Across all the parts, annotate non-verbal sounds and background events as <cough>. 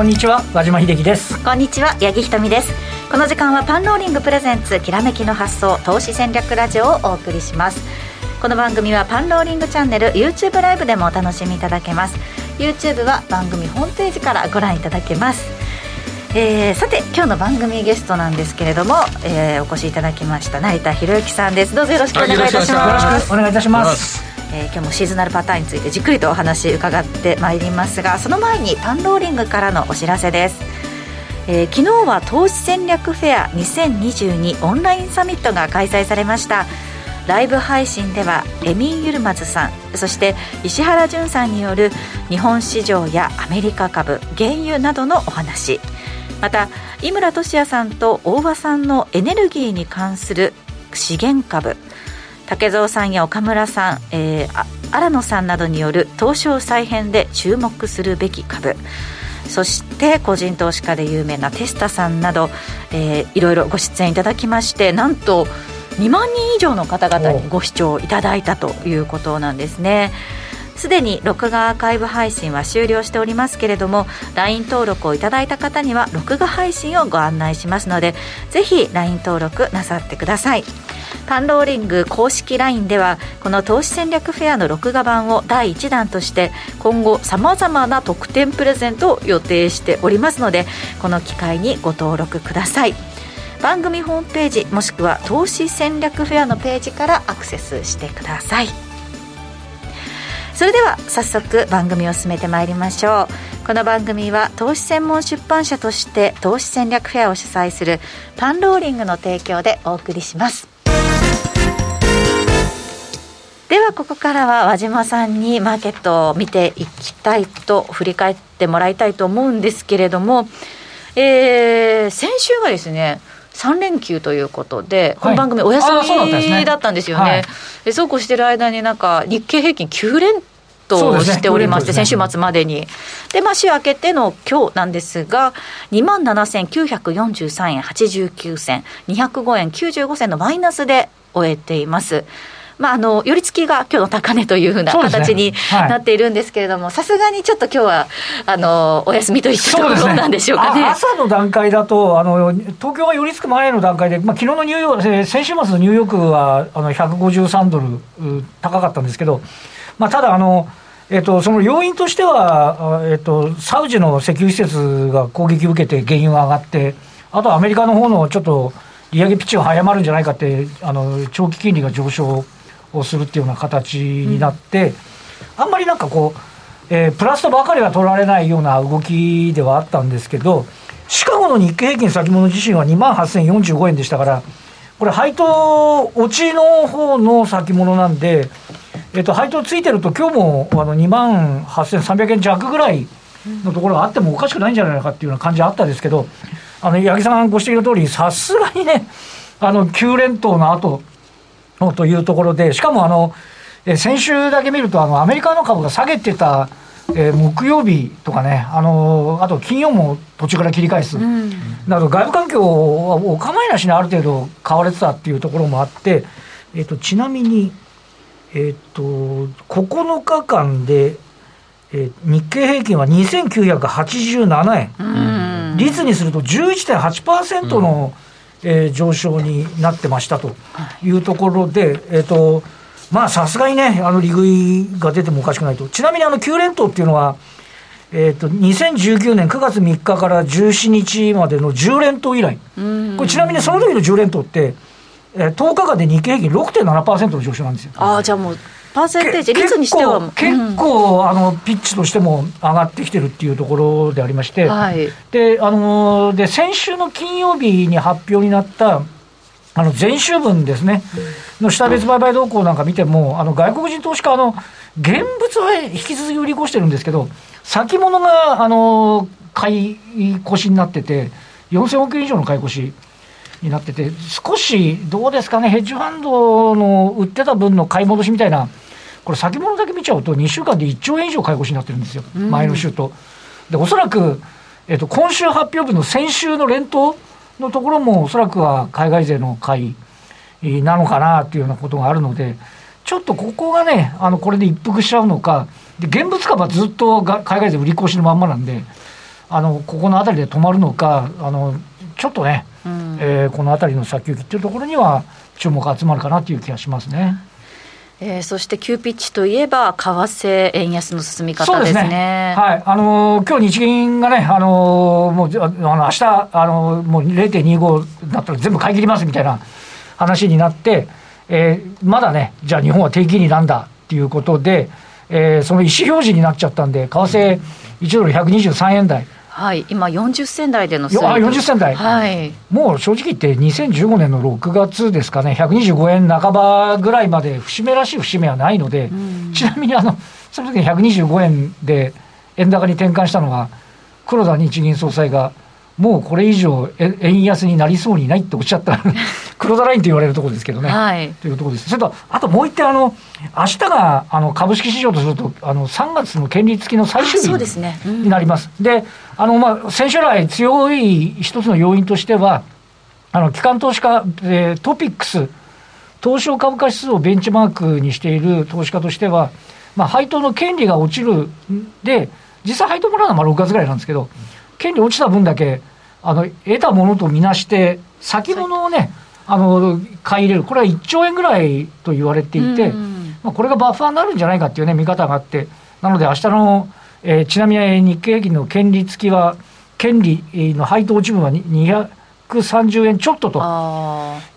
こんにちは和島秀樹です。こんにちは八木ひとみです。この時間はパンローリングプレゼンツきらめきの発想投資戦略ラジオをお送りします。この番組はパンローリングチャンネル YouTube ライブでもお楽しみいただけます。YouTube は番組ホームページからご覧いただけます。えー、さて今日の番組ゲストなんですけれども、えー、お越しいただきました成田博之さんです。どうぞよろしくお願いいたします。よろしくお願いいたしますえー、今日もシーズナルパターンについてじっくりとお話伺ってまいりますがその前にパンローリングからのお知らせです、えー、昨日は投資戦略フェア2022オンラインサミットが開催されました。ライブ配信ではエミン・ユルマズさんそして石原潤さんによる日本市場やアメリカ株原油などのお話。また井村俊也さんと大場さんのエネルギーに関する資源株竹蔵さんや岡村さん、えー、新野さんなどによる東証再編で注目するべき株そして個人投資家で有名なテスタさんなど、えー、いろいろご出演いただきましてなんと2万人以上の方々にご視聴いただいたということなんですね。すでに録画アーカイブ配信は終了しておりますけれども LINE 登録をいただいた方には録画配信をご案内しますのでぜひ LINE 登録なさってください。パンローリング公式 LINE ではこの投資戦略フェアの録画版を第1弾として今後さまざまな特典プレゼントを予定しておりますのでこの機会にご登録ください。番組ホームページもしくは投資戦略フェアのページからアクセスしてください。それでは早速番組を進めてまいりましょう。この番組は投資専門出版社として投資戦略フェアを主催するパンローリングの提供でお送りします。ではここからは和島さんにマーケットを見ていきたいと振り返ってもらいたいと思うんですけれども、えー、先週がですね3連休ということで、この番組お休みだったんですよね。でそうこうしてる間になんか日経平均9連としておりまして、ね、先週末までに。で、まあ、週明けての今日なんですが、2万7943円89銭、205円95銭のマイナスで終えています。まあ、あの寄り付きが今日の高値というふうな形になっているんですけれども、さすが、にちょっと今日はあのお休みといったところなんでしょうかね、ね、朝の段階だとあの、東京が寄り付く前の段階で、まあ昨日のニューヨーク、先週末のニューヨークはあの153ドル高かったんですけど、まあ、ただあの、えっと、その要因としては、えっと、サウジの石油施設が攻撃を受けて原油が上がって、あとはアメリカの方のちょっと利上げピッチが早まるんじゃないかって、あの長期金利が上昇をするっていうような形になって、うん、あんまりなんかこう、えー、プラスとばかりは取られないような動きではあったんですけど、シカゴの日経平均先物自身は2万8045円でしたから、これ、配当落ちの方の先物なんで、えっと、配当ついてると、今日もあの2万8300円弱ぐらいのところがあってもおかしくないんじゃないかっていうような感じあったんですけど、あの八木さんご指摘の通り、さすがにね、あの9連投の後というところで、しかもあの、え先週だけ見ると、あのアメリカの株が下げてた、えー、木曜日とかね、あのあと金曜も途中から切り返す、うん、だから外部環境はお構いなしにある程度買われてたっていうところもあって、えーとちなみに、えっ、と、9日間で、えー、日経平均は2987円、率にすると11.8%の、うん、えー、上昇になってましたとい。うところで、えっ、ー、と、まあさすがにね、あの利食いが出てもおかしくないと。ちなみにあの9連投っていうのは、えーと、2019年9月3日から17日までの10連投以来、これちなみにその時の10連投って、えー、10日間で日経平均6.7%の上昇なんですよ。ああ、じゃあもう、パーセンテージ、率にしては。結構、あのピッチとしても上がってきてるっていうところでありまして、はい、であので先週の金曜日に発表になったあの前週分ですね、の下別売買動向なんか見ても、あの外国人投資家の現物は引き続き売り越してるんですけど、先物があの買い越しになってて、4000億円以上の買い越し。になってて、少しどうですかね、ヘッジファンドの売ってた分の買い戻しみたいな、これ、先物だけ見ちゃうと、2週間で1兆円以上買い越しになってるんですよ、前の週と。で、おそらく、えっと、今週発表分の先週の連投のところも、おそらくは海外勢の買いなのかなっていうようなことがあるので、ちょっとここがね、あのこれで一服しちゃうのか、で現物株はずっと海外勢売り越しのまんまなんで、あのここの辺りで止まるのか、あのちょっとね、うん、えー、この辺りの先行きっていうところには、注目が集まるかなという気がしますね。えー、そして急ピッチといえば、為替円安の進み方ですね。すねはいあのー、今日日銀がね、あのー、もうあの明日あのー、もう0.25だったら全部買い切りますみたいな話になって、えー、まだね、じゃあ日本は低金利なんだっていうことで、えー、その意思表示になっちゃったんで、為替1ドル123円台。はい、今40銭台でのあ40銭台、はい、もう正直言って2015年の6月ですかね。125円半ばぐらいまで節目らしい節目はないので、うん、ちなみにあのその時に125円で円高に転換したのは黒田日銀総裁がもうこれ以上円安になりそうにないっておっしゃった <laughs> 黒田ラインと言われるところですけどね。はい、というところです。それと、あともう一点、あの、明日が、あの、株式市場とすると、あの、3月の権利付きの最終日になります。で、ねうん、あの、まあ、先週来強い一つの要因としては、あの、機関投資家、えー、トピックス、東証株価指数をベンチマークにしている投資家としては、まあ、配当の権利が落ちるで、実際配当もらうのはまあ6月ぐらいなんですけど、権利落ちた分だけ、あの、得たものとみなして、先物をね、あの、買い入れる。これは1兆円ぐらいと言われていて、まあ、これがバッファーになるんじゃないかっていうね、見方があって、なので明日の、えー、ちなみに日経平均の権利付きは、権利の配当落ち分は230円ちょっとと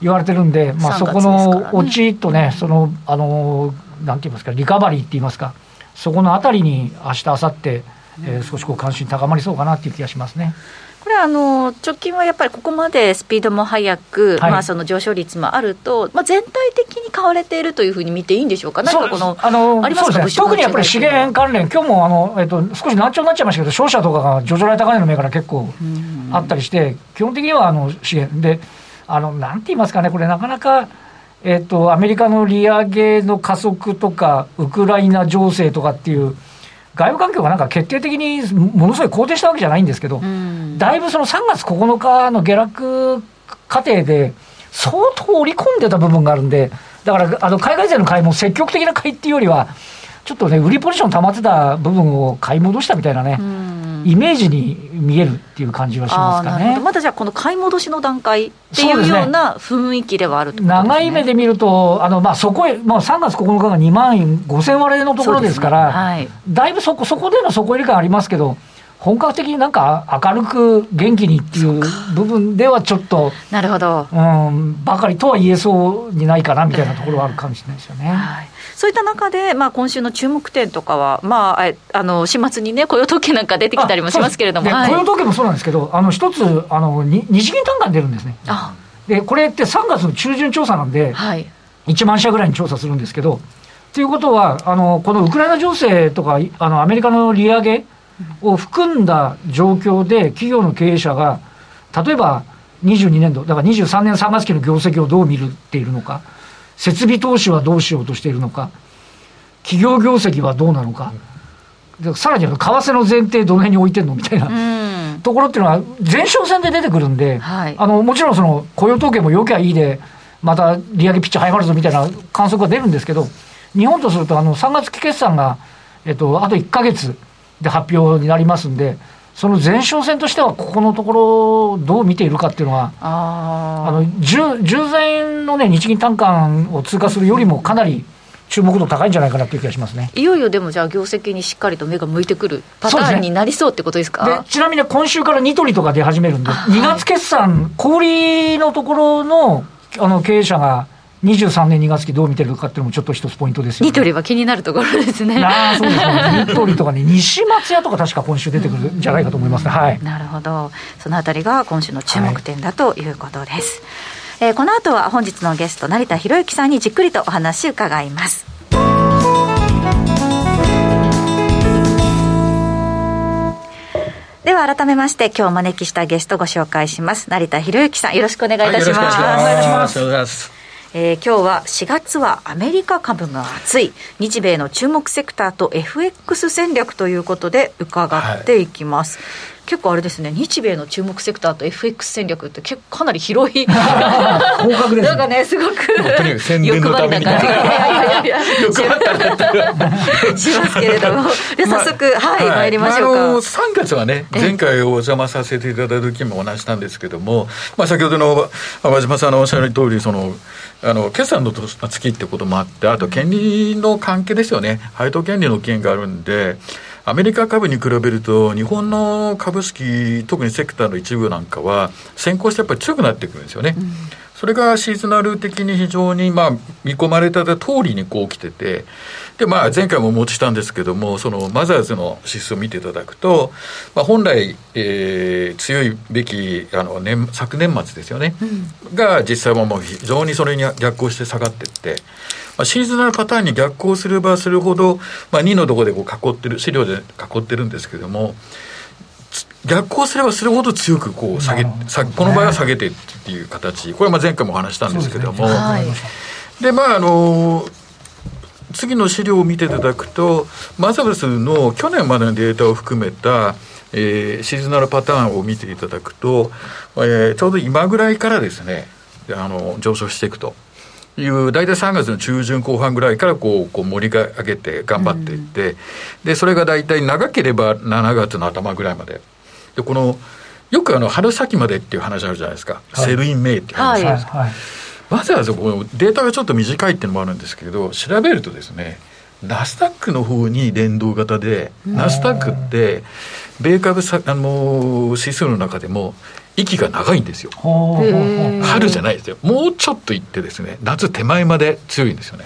言われてるんで、まあ、そこの落ちとね、その、あの、なんて言いますか、リカバリーって言いますか、そこのあたりに明日、明後日、えー、少しこう関心高まりそうかなっていう気がしますね。これあの直近はやっぱりここまでスピードも速く、はい、まあ、その上昇率もあると、まあ、全体的に買われているというふうに見ていいんでしょうか、何かこのあのありますか、ね、特にやっぱり資源関連、今日もあの、えっと、少し難聴になっちゃいましたけど、商社とかが上場来高値の銘柄結構あったりして、基本的にはあの資源。で、あのなんて言いますかね、これ、なかなか。えっと、アメリカの利上げの加速とか、ウクライナ情勢とかっていう、外部環境がなんか決定的にものすごい肯定したわけじゃないんですけど、だいぶその3月9日の下落過程で、相当織り込んでた部分があるんで、だからあの海外勢の買いも積極的な買いっていうよりは、ちょっとね、売りポジション溜まってた部分を買い戻したみたいなね。イメージに見えるっていう感じはしますかね。まだじゃあ、この買い戻しの段階っていうような雰囲気ではある、ねね、長い目で見ると、あのまあそこへ、まあ、3月9日が2万5000割れのところですから、ね。はい、だいぶそこそこでの底入れ感ありますけど、本格的になんか明るく元気にっていう部分ではちょっと、なるほど、うん、ばかりとは言えそうにないかなみたいなところはあるかもしれないですよね。はいそういった中で、まあ、今週の注目点とかは、まあ、あの始末にね、雇用統計なんか出てきたりもしますけれども、はい、雇用統計もそうなんですけど、あの一つあの、日銀単価に出るんですね。で、これって3月の中旬調査なんで、はい、1万社ぐらいに調査するんですけど、ということは、あのこのウクライナ情勢とか、あのアメリカの利上げを含んだ状況で、企業の経営者が、例えば22年度、だから23年3月期の業績をどう見るっているのか。設備投資はどうしようとしているのか、企業業績はどうなのか、さらに為替の前提どの辺に置いてるのみたいな、ところっていうのは前哨戦で出てくるんで、はい、あのもちろんその雇用統計もよきゃいいで、また利上げピッチ早まるぞみたいな観測が出るんですけど、日本とするとあの3月期決算が、えっと、あと1か月で発表になりますんで、その前哨戦としては、ここのところをどう見ているかっていうのは、あの従前の、ね、日銀短観を通過するよりもかなり注目度高いんじゃないかなという気がしますね。いよいよでも、じゃあ、業績にしっかりと目が向いてくるパターンになりそうってことですか？でちなみに今週からニトリとか出始めるんで、<laughs> 2月決算、小売りのところのあの経営者が、23年2月期どう見てるかっていうのもちょっと一つポイントですよ、ね、ニトリは気になるところですね。<laughs> ああ、そうですね。ニトリとかね、西松屋とか確か今週出てくるんじゃないかと思いますね。はい。なるほど。そのあたりが今週の注目点だということです。はい、えー、この後は本日のゲスト、成田博之さんにじっくりとお話伺います。では改めまして今日お招きしたゲストご紹介します成田博之さんよろしくお願いいたします、はい、お願いしますえー、今日は4月はアメリカ株が熱い。日米の注目セクターと FX 戦略ということで伺っていきます、結構あれですね日米の注目セクターと FX 戦略って結構かなり広い。<laughs> 広角です、ね、なんかねすごく欲張りな感じ。<laughs> がいやいやいやしますけれども。<laughs> で早速、ま、はい、はい、参りましょうか、まあ、あの3月はね前回お邪魔させていただいた時もお話したんですけども、まあ、先ほどの和島さんのおっしゃる通りそのあの決算の月ってこともあってあと権利の関係ですよね。配当権利の件があるんでアメリカ株に比べると、日本の株式、特にセクターの一部なんかは、先行してやっぱり強くなってくるんですよね。うん、それがシーズナル的に非常にまあ見込まれた通りにこう来てて、でまあ、前回もお持ちしたんですけども、そのマザーズの指数を見ていただくと、まあ、本来、えー、強いべきあの年昨年末ですよね、うん、が実際はもう非常にそれに逆行して下がっていって。まあ、シーズナルパターンに逆行すればするほど、まあ、2のところでこう囲ってる、資料で囲ってるんですけども、逆行すればするほど強くこう下げ、さこの場合は下げてっていう形、これはまあ前回もお話したんですけども、で、まあ、あの次の資料を見ていただくと、マザブスの去年までのデータを含めた、えー、シーズナルパターンを見ていただくと、えー、ちょうど今ぐらいからですね、あの上昇していくと。いう大体3月の中旬後半ぐらいからこうこう盛り上げて頑張っていって、うん、でそれが大体長ければ7月の頭ぐらいまで。でこのよくあの春先までっていう話あるじゃないですか、はい、 sell in May っていう話。です、はい、わざわざこのデータがちょっと短いっていうのもあるんですけど調べるとですねナスダックの方に連動型でナスダックって米株さあの指数の中でも息が長いんですよ。春じゃないですよ。もうちょっといってですね夏手前まで強いんですよね。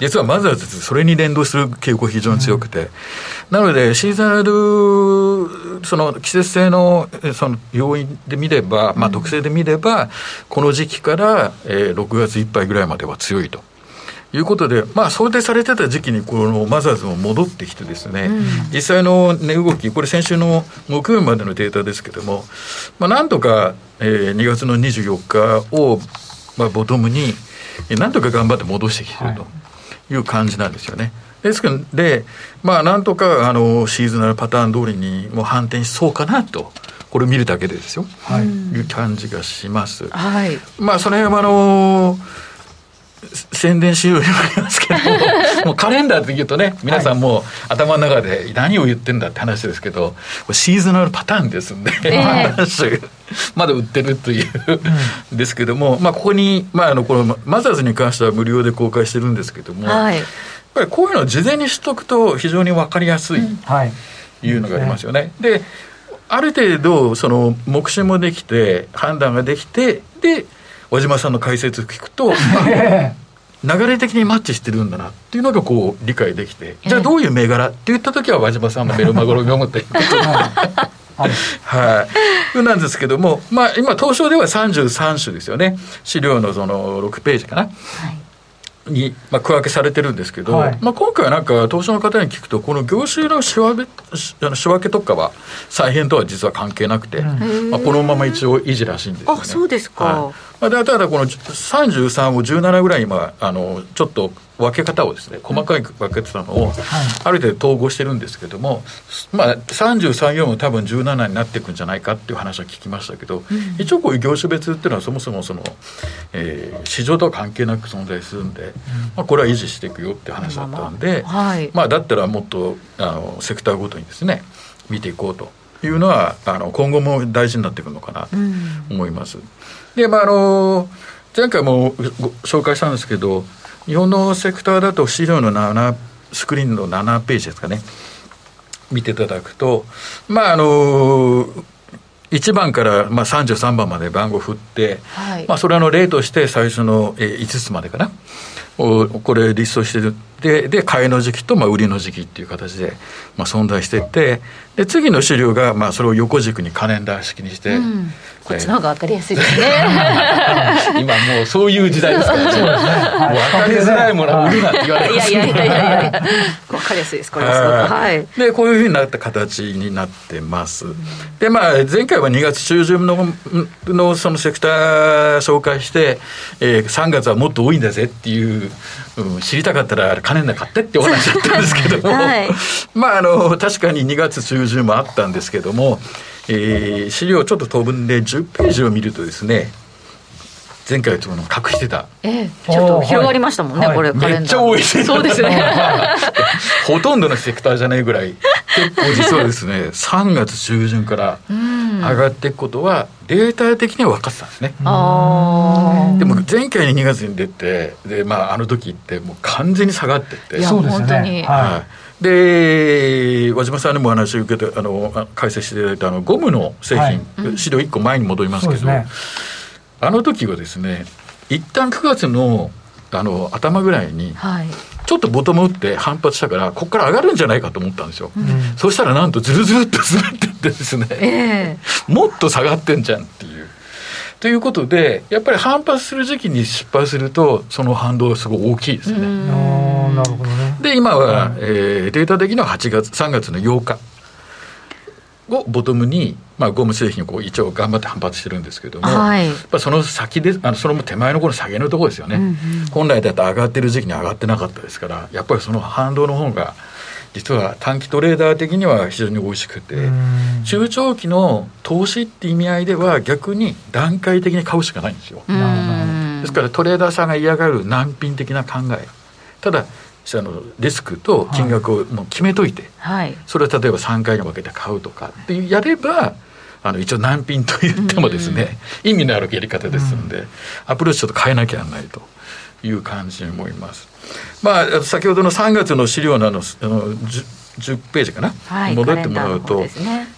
実はまずはそれに連動する傾向非常に強くて、うん、なのでシーザルその季節性のその要因で見れば、まあ、特性で見れば、この時期から、えー、6月いっぱいぐらいまでは強いと。いうことで、まあ、想定されてた時期にこのマザーズも戻ってきてですね、うん、実際の値動き、これ先週の木曜日までのデータですけども、まあ、なんとか、えー、2月の24日を、まあ、ボトムに、なんとか頑張って戻してきてるという感じなんですよね。ですけど、で、まあ、なんとか、あの、シーズナルパターン通りにもう反転しそうかなと。これ見るだけでですよ、はい、いう感じがします。はい、まあその辺はあのー宣伝資料にもありますけど <laughs> もうカレンダーって言うとね皆さんもう頭の中で何を言ってんだって話ですけどシーズナルパターンですんで、えー、<laughs> まだ売ってるというですけども、まあ、ここに、まあ、あのこのマザーズに関しては無料で公開してるんですけども、はい、やっぱりこういうのを事前にしとくと非常に分かりやすい、いうのがありますよね。である程度その目視もできて判断ができてで和島さんの解説を聞くと <laughs> 流れ的にマッチしてるんだなっていうのがこう理解できて、じゃあどういう銘柄って言った時は和島さんのメルマガを読むっていうことはい、はい、なんですけども、まあ、今東証では33種ですよね。資料のその6ページかな、はい。に、まあ、区分けされてるんですけど、はい、まあ、今回はなんか東証の方に聞くとこの業種の仕分け仕分けとかは再編とは実は関係なくて、うん、まあ、このまま一応維持らしいんですよね。あそうですか、はいまあ、ただこの33を17ぐらい今あのちょっと分け方をですね細かい分けてたのをある程度統合してるんですけども、まあ、33、4も多分17になっていくんじゃないかっていう話は聞きましたけど、うん、一応こういう業種別っていうのはそもそもその、えー、市場とは関係なく存在するんで、うん、まあ、これは維持していくよって話だったんで、まあ、だったらもっとあのセクターごとにですね見ていこうというのはあの今後も大事になってくるのかなと思います。うん、でまああの前回も紹介したんですけど日本のセクターだと資料の7スクリーンの7ページですかね。見ていただくとまああの1番からまあ33番まで番号振って、はい、まあ、それの例として最初の5つまでかな。これリストしてるでで買いの時期とまあ売りの時期っていう形でまあ存在しててで次の資料がまあそれを横軸にカレンダー式にして、うん、こっちの方が分かりやすいですね。<laughs> 今もうそういう時代ですからね、ね、もう分かりづらいものは売るなって言われていやいやいやいや分かかりやすいです、これはすごく。はい。で、こういうふうになった形になってます。で、まあ、前回は2月中旬ののそのセクター紹介して、えー、3月はもっと多いんだぜっていう、うん、知りたかったら金な買ってってお話だったんですけども、はい、まあ、あの、確かに2月中旬もあったんですけども、えー、資料ちょっと当分で10ページを見るとですね、前回との隠してた、ええ、ちょっと広がりましたもんね、はい、これめっちゃ多い。そうですね。<laughs> ほとんどのセクターじゃないぐらい。結構実はですね3月中旬から上がっていくことはデータ的には分かってたんですね。でも前回に2月に出てで、まあ、あの時ってもう完全に下がってって。そうですね、はい、で和島さんにもお話を受けてあの解説していただいたあのゴムの製品、はい、資料1個前に戻りますけど、ね、あの時はですね一旦9月のあの頭ぐらいに、ちょっとボトム打って反発したからここから上がるんじゃないかと思ったんですよ、うん、そしたらなんとずるずるっと滑ってってですね、えー、もっと下がってんじゃんっていう。ということでやっぱり反発する時期に失敗するとその反動がすごい大きいですね。なるほどね。で今は、えー、データ的には8月3月の8日をボトムに、まあ、ゴム製品をこう一応頑張って反発してるんですけども、はい、やっぱその先であのその手前のこの下げのところですよね、うんうん、本来だと上がってる時期に上がってなかったですからやっぱりその反動の方が実は短期トレーダー的には非常に美味しくて中長期の投資って意味合いでは逆に段階的に買うしかないんですよ。ですからトレーダーさんが嫌がる難品的な考え。ただあのリスクと金額をもう決めといて、はい、それを例えば3回に分けて買うとかってやればあの一応難品と言ってもですね、意味のあるやり方ですので、アプローチちょっと変えなきゃならないという感じに思います。まあ、先ほどの3月の資料のあのあの 10, 10ページかな、はい、戻ってもらうと、ね、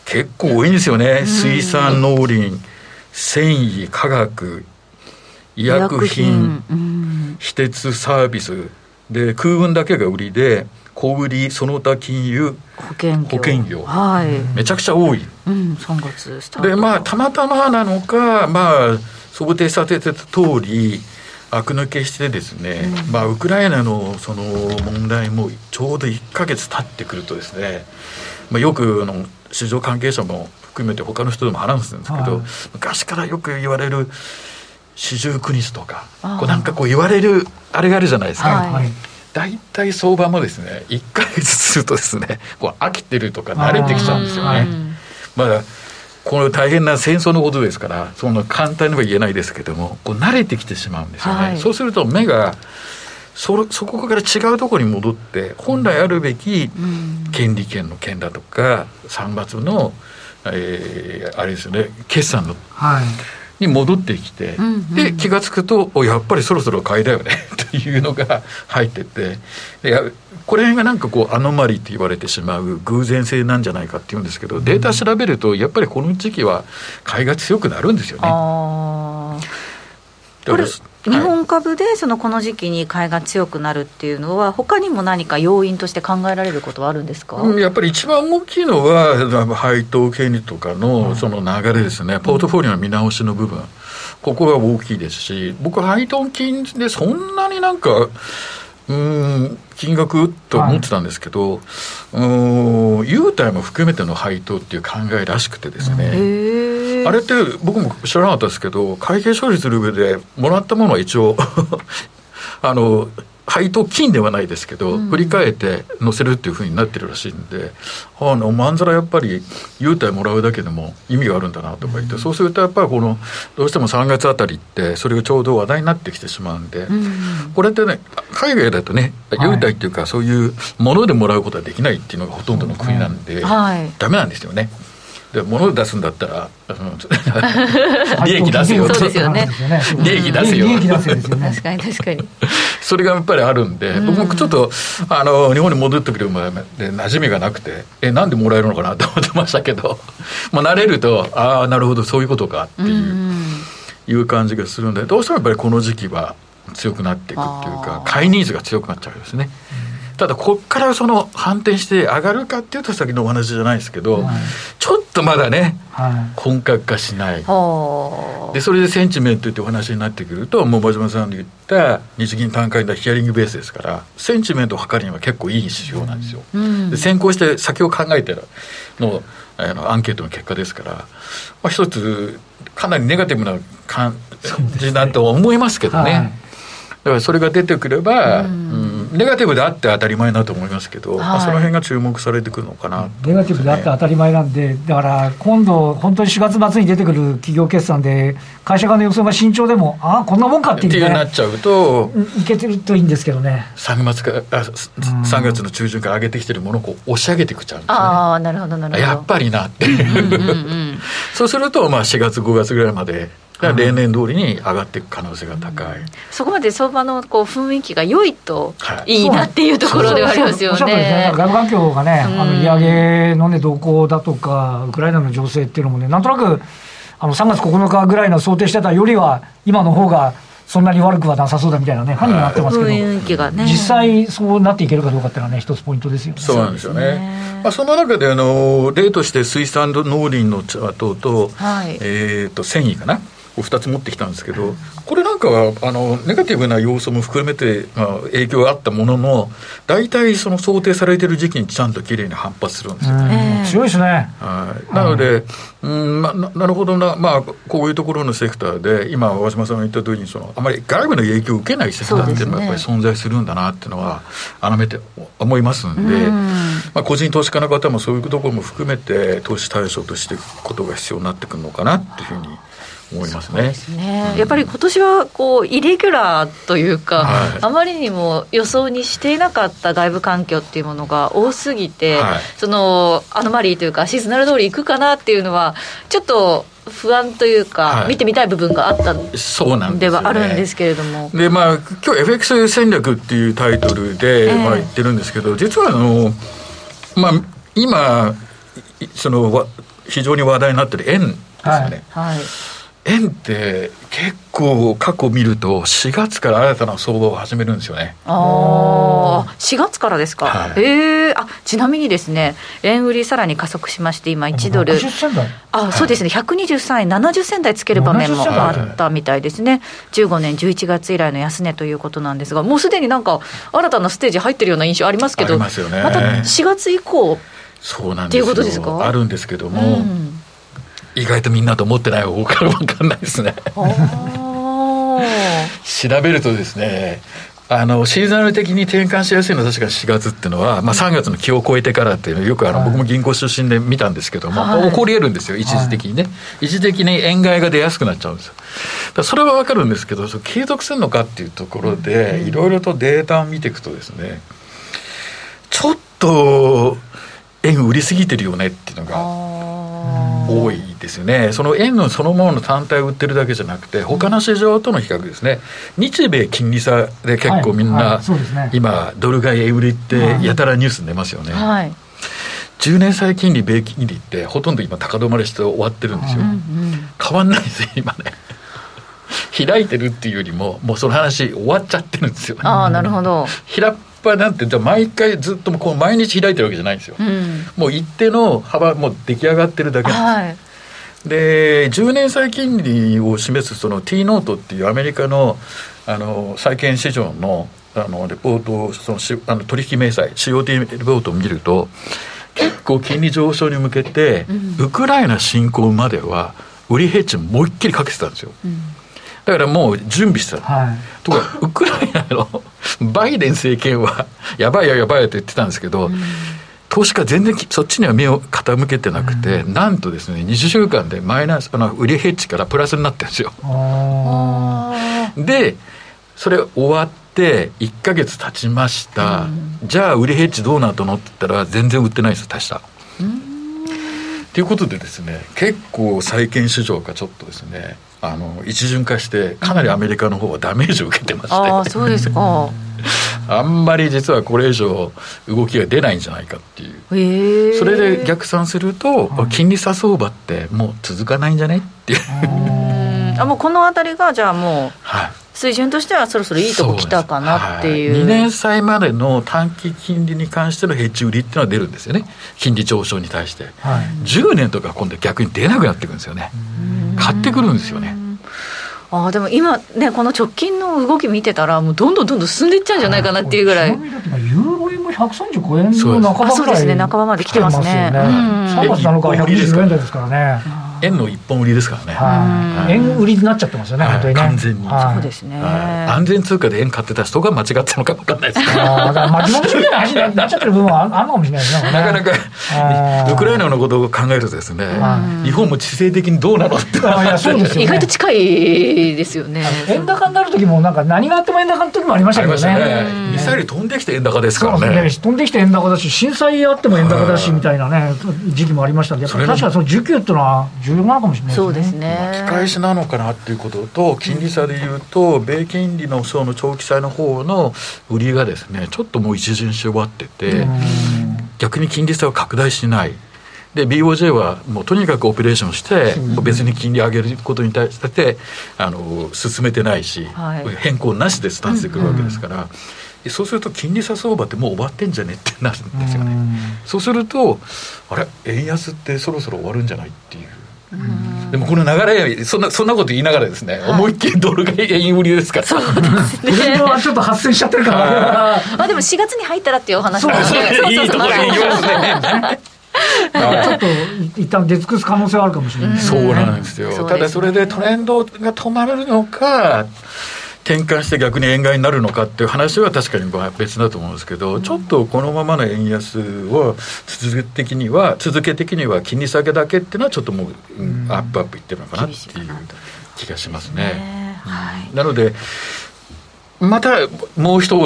結構多いんですよね、水産農林繊維化学医薬品、非鉄サービスで空運だけが売りで小売りその他金融保険業。保険業、はい、めちゃくちゃ多い、うん、3月スタート。でまあたまたまなのかまあ想定されてた通り悪抜けしてですね、うん、まあ、ウクライナのその問題もちょうど1か月経ってくるとですね、まあ、よくの市場関係者も含めて他の人でも話すんですけど、はい、昔からよく言われる四十九日とかこうなんかこう言われるあれがあるじゃないですか。はい大体相場もですね1か月するとですねこう飽きてるとか慣れてきちゃうんですよね。まだこの大変な戦争のことですからその簡単には言えないですけどもこう慣れてきてしまうんですよね。はい、そうすると目がそそこから違うところに戻って本来あるべき権利権の権だとか3月の、えー、あれですよね決算の。はいに戻ってきて、うんうん、で気が付くとおやっぱりそろそろ買いだよね <laughs> というのが入ってて。でこれがなんかこうアノマリって言われてしまう偶然性なんじゃないかっていうんですけどデータ調べるとやっぱりこの時期は買いが強くなるんですよね。これ日本株でそのこの時期に買いが強くなるっていうのは、他にも何か要因として考えられることはあるんですか、やっぱり一番大きいのは、配当権利とかのその流れですね、ポートフォリオの見直しの部分、ここが大きいですし、僕、配当金でそんなになんか、うん金額と思ってたんですけど、はい、うん優待も含めての配当っていう考えらしくてですね、あれって僕も知らなかったですけど会計処理する上でもらったものは一応 <laughs> あの配当金ではないですけど、振り返って載せるっていうふうになってるらしいんで、あのまんざらやっぱり優待もらうだけでも意味があるんだなとか言って、そうするとやっぱりこのどうしても3月あたりってそれがちょうど話題になってきてしまうんで、これってね海外だとね優待っていうかそういうものでもらうことはできないっていうのがほとんどの国なんで、はい、ダメなんですよね。で物を出すんだったら、<laughs> 利益出せよそうですよね。利益出せよ。利益出せよですよね。確かに確かに。それがやっぱりあるんで、僕もちょっとあの日本に戻ってくるまで馴染みがなくてえなんでもらえるのかなと思ってましたけど <laughs> まあ慣れるとああなるほどそういうことかっていう,、いう感じがするんでどうしてもやっぱりこの時期は強くなっていくっていうか買いニーズが強くなっちゃうんですね。ただここからその反転して上がるかっていうと先のお話じゃないですけど、はい、ちょっとまだね本格化しない、はでそれでセンチメントってお話になってくるともう真島さんの言った日銀単価のヒアリングベースですからセンチメントを測るには結構いい指標なんですよ、うん。で先行して先を考えてるのあのアンケートの結果ですから、まあ、一つかなりネガティブな感じだと思いますけどね、はい。だからそれが出てくれば、ううんんネガティブであって当たり前だと思いますけど、まあはいその辺が注目されてくるのかなとネガティブであって当たり前なんで、だから今度、本当に4月末に出てくる企業決算で、会社側の予想が慎重でも、ああ、こんなもんかってっていうねいうなっちゃうと、うんいけてるといいんですけどね。3月かあす3月の中旬から上げてきてるものをこう押し上げてくっちゃうんですよね。ああなるほどなるほど。やっぱりなってそうすると、まあ、4月、5月ぐらいまで、例年通りに上がっていく可能性が高い。そこまで相場のこう雰囲気が良いとはい。いいなっていうところではありますよおっしゃる通りですね。外部環境がね、うん。あの利上げの、ね、動向だとか、ウクライナの情勢っていうのもね、なんとなくあの3月9日ぐらいの想定してたよりは、今の方がそんなに悪くはなさそうだみたいなね、範囲になってますけど、雰囲気がね。実際そうなっていけるかどうかっていうのはね、一つポイントですよね。そうなんですよね。まあ、その中であの例としてスイス農林のチャートと,、はい。えー、と繊維かなを2つ持ってきたんですけど、これなんかはあのネガティブな要素も含めて、まあ、影響があったものの大体その想定されている時期にちゃんときれいに反発するんですよ。ね。強いですね。はい、なので、うんまあ、ななるほどな、まあ、こういうところのセクターで、今、和島さんが言った通りにその、あまり外部の影響を受けないセクターっていうのがやっぱり存在するんだなっていうのは、改めて思いますんで、うん。まあ、個人投資家の方もそういうところも含めて、投資対象としていくことが必要になってくるのかなっていうふうに思いますね。ね、やっぱり今年はこうイレギュラーというか、はい。あまりにも予想にしていなかった外部環境っていうものが多すぎて、はい。そのアノマリーというかシーズナル通りいくかなっていうのはちょっと不安というか、はい。見てみたい部分があったそうなんではあるんですけれども。でまあ今日 FX 戦略っていうタイトルで、ええ。まあ、言ってるんですけど実はあの、まあ、今いそのわ非常に話題になってる円ですよね、はい。はい円って結構過去見ると4月から新たな相場を始めるんですよね。ああ4月からですか、はい。ええあちなみにですね円売りさらに加速しまして今1ドル。60銭台。あそうですね、123円70銭台つける場面も70銭あ台ったみたいですね、15年11月以来の安値ということなんですが、もうすでになんか、新たなステージ入ってるような印象ありますけど、ありますよね。また4月以降、そうなんですよ。っていうことですか？あるんですけども、うん意外とみんなと思ってない方から分かんないですね。あ調べるとですねあのシーズナル的に転換しやすいのは確か4月っていうのは、まあ、3月の気を超えてからっていうのはよくあの、はい。僕も銀行出身で見たんですけども、はい。起こり得るんですよ一時的にね、一時的に円買いが出やすくなっちゃうんですよ。だからそれは分かるんですけどそれ継続するのかっていうところでいろいろとデータを見ていくとですねちょっと円売りすぎてるよねっていうのーがあ多いですよね、その円のそのものの単体を売ってるだけじゃなくて、他の市場との比較ですね、日米金利差で結構みんな今、ドル買い円売りってやたらニュースに出ますよね、はい、10年債金利、米金利ってほとんど今、高止まりして終わってるんですよ。う、うんうん。変わんないですよ、今ね。開いてるっていうよりも、もうその話終わっちゃってるんですよね。ああ、なるほど、平っ端なんて、じゃあ毎回ずっとこう毎日開いてるわけじゃないんですよ。うん、もう一定の幅、もう出来上がってるだけなんですはい、で10年債金利を示すその T ノートっていうアメリカのあの債券市場のあのレポートをそのしあの取引明細 COT レポートを見ると結構金利上昇に向けて、うん。ウクライナ侵攻までは売りヘッジもう一気にかけてたんですよ。うん。だからもう準備してた。はい。とかウクライナのバイデン政権はやばいよやばいよって言ってたんですけど、投資家全然きそっちには目を傾けてなくて、なんとですね2週間でマイナスあの売りヘッジからプラスになってるんですよ。でそれ終わって1か月経ちました、じゃあ売りヘッジどうなったのって言ったら全然売ってないです足した。ということでですね結構債券市場がちょっとですねあの一巡化してかなりアメリカの方はダメージを受けてまして、あー、そうですか、<laughs> あんまり実はこれ以上動きが出ないんじゃないかっていう。へえ、それで逆算すると、金利差相場ってもう続かないんじゃないっていう、うん。あもうこのあたりが、じゃあもう、はい、水準としてはそろそろいいとこ来たかなっていう。はい、2年債までの短期金利に関してのヘッジ売りっていうのは出るんですよね。金利上昇に対して。はい、10年とか今度逆に出なくなってくるんですよね。買ってくるんですよね。あでも今ねこの直近の動き見てたらもうどんどんどんどん進んでいっちゃうんじゃないかなっていうぐらい。ユーロ円も135円の半ばぐらいそうですね半ばまで来てますね。3月7日は120円台ですからね。円の一本売りですからね、はい、円売りになっちゃってますよね、はい、ね。完全に、そうですね、安全通貨で円買ってた人が間違ったのか分かんないですけど、だから巻き戻しみたいな話になっちゃってる部分はあるのかもしれないですね、なかなかウクライナのことを考えるとですね、日本も地政的にどうなのって。いや <laughs> そうですよ、意外と近いですよね。円高になる時も、なんか何があっても円高の時もありましたけどね。ミサイル飛んできて円高ですからね。飛んできて円高だし、震災あっても円高だしみたいなね、時期もありましたんで、確かにその需給っていうのは重要なのかもしれないですね。そうですね。巻き返しなのかなっていうことと金利差でいうと米金利のその長期債の方の売りがですねちょっともう一巡し終わってて逆に金利差を拡大しない。で BOJ はもうとにかくオペレーションして、別に金利上げることに対してあの進めてないし、はい、変更なしでスタンスでくるわけですから、そうすると金利差相場ってもう終わってんじゃねってなるんですよね。そうするとあれ円安ってそろそろ終わるんじゃないっていう。でもこの流れそんなそんなこと言いながらですね、はい、思いっきりドル買い円売りですから。そうですね。<laughs> はちょっと発生しちゃってるからあでも4月に入ったらっていうお話もそう。そうそういいところに行きますねちょっと一旦出尽くす可能性はあるかもしれない、そうなんですよ、ただそれでトレンドが止まるのか転換して逆に円買いになるのかっていう話は確かに別だと思うんですけど、うん、ちょっとこのままの円安を続け的には続け的には金利下げだけっていうのはちょっともう、うん、アップアップいってるのかなっていう気がしますね。ねはい、なのでまたもう一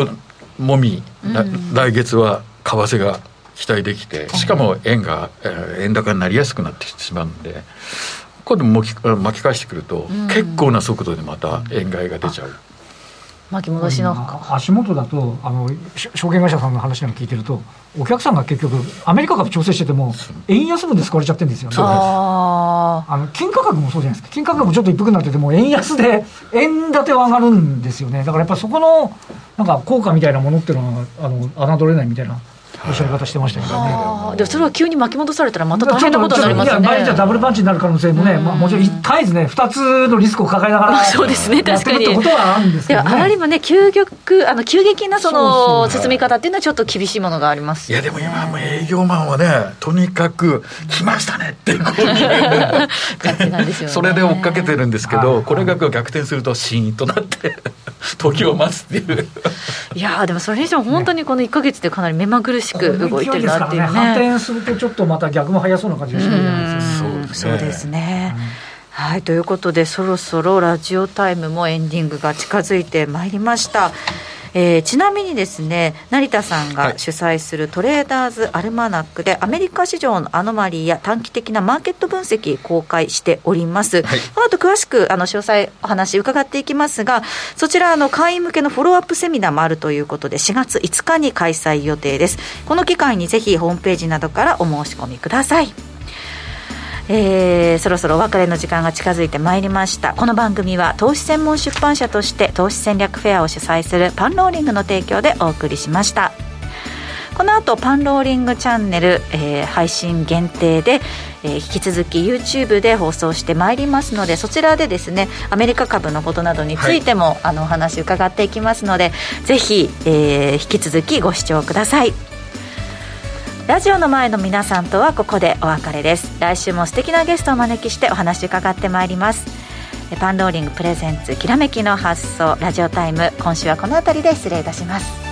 もみ、うん、来月は為替が期待できてしかも円が、えー、円高になりやすくなってしまうんで。今度巻き巻き返してくると、結構な速度でまた円買いが出ちゃう。巻き戻しの。足元だとあの証券会社さんの話なんか聞いてるとお客さんが結局アメリカ株調整してても円安分で使われちゃってるんですよね。あの金価格もそうじゃないですか。金価格もちょっと一服になってても円安で円建ては上がるんですよね。だからやっぱそこのなんか効果みたいなものっていうのはあの侮れないみたいなおっしゃり方してましたけどね。でもそれは急に巻き戻されたらまた大変なことになりますよね。いや、ダブルパンチになる可能性もね、まあ、もちろん一回ですね、二つのリスクを抱えながら、そうですね、確かに。ってことはあるんですけど、ね、あまりもね、急激、あの急激なその進み方っていうのはちょっと厳しいものがあります、いや、でも今も営業マンはね、とにかく来ましたねって、<laughs> 感じなんで <laughs> それで追っかけてるんですけど、これが逆転するとシーンとなって、<laughs> 時を待つっていう。<laughs> いやでもそれにしても本当にこの1か月でかなり目まぐるしく動いてるなっていうね。反転するとちょっとまた逆も早そうな感じがしてるじゃないですか。そうですね。はい、ということでそろそろラジオタイムもエンディングが近づいてまいりました。えー、ちなみにですね成田さんが主催するトレーダーズアルマナックでアメリカ市場のアノマリーや短期的なマーケット分析公開しております、はい、この後詳しくあの詳細お話伺っていきますがそちらの会員向けのフォローアップセミナーもあるということで4月5日に開催予定です。この機会にぜひホームページなどからお申し込みくださいえー、そろそろお別れの時間が近づいてまいりました。この番組は投資専門出版社として投資戦略フェアを主催するパンローリングの提供でお送りしました。この後パンローリングチャンネル、えー、配信限定で、えー、引き続き YouTube で放送してまいりますのでそちらでですねアメリカ株のことなどについても、はい、あのお話伺っていきますのでぜひ、えー、引き続きご視聴くださいラジオの前の皆さんとはここでお別れです。来週も素敵なゲストをお招きしてお話伺ってまいります。パンローリングプレゼンツきらめきの発想ラジオタイム。今週はこの辺りで失礼いたします。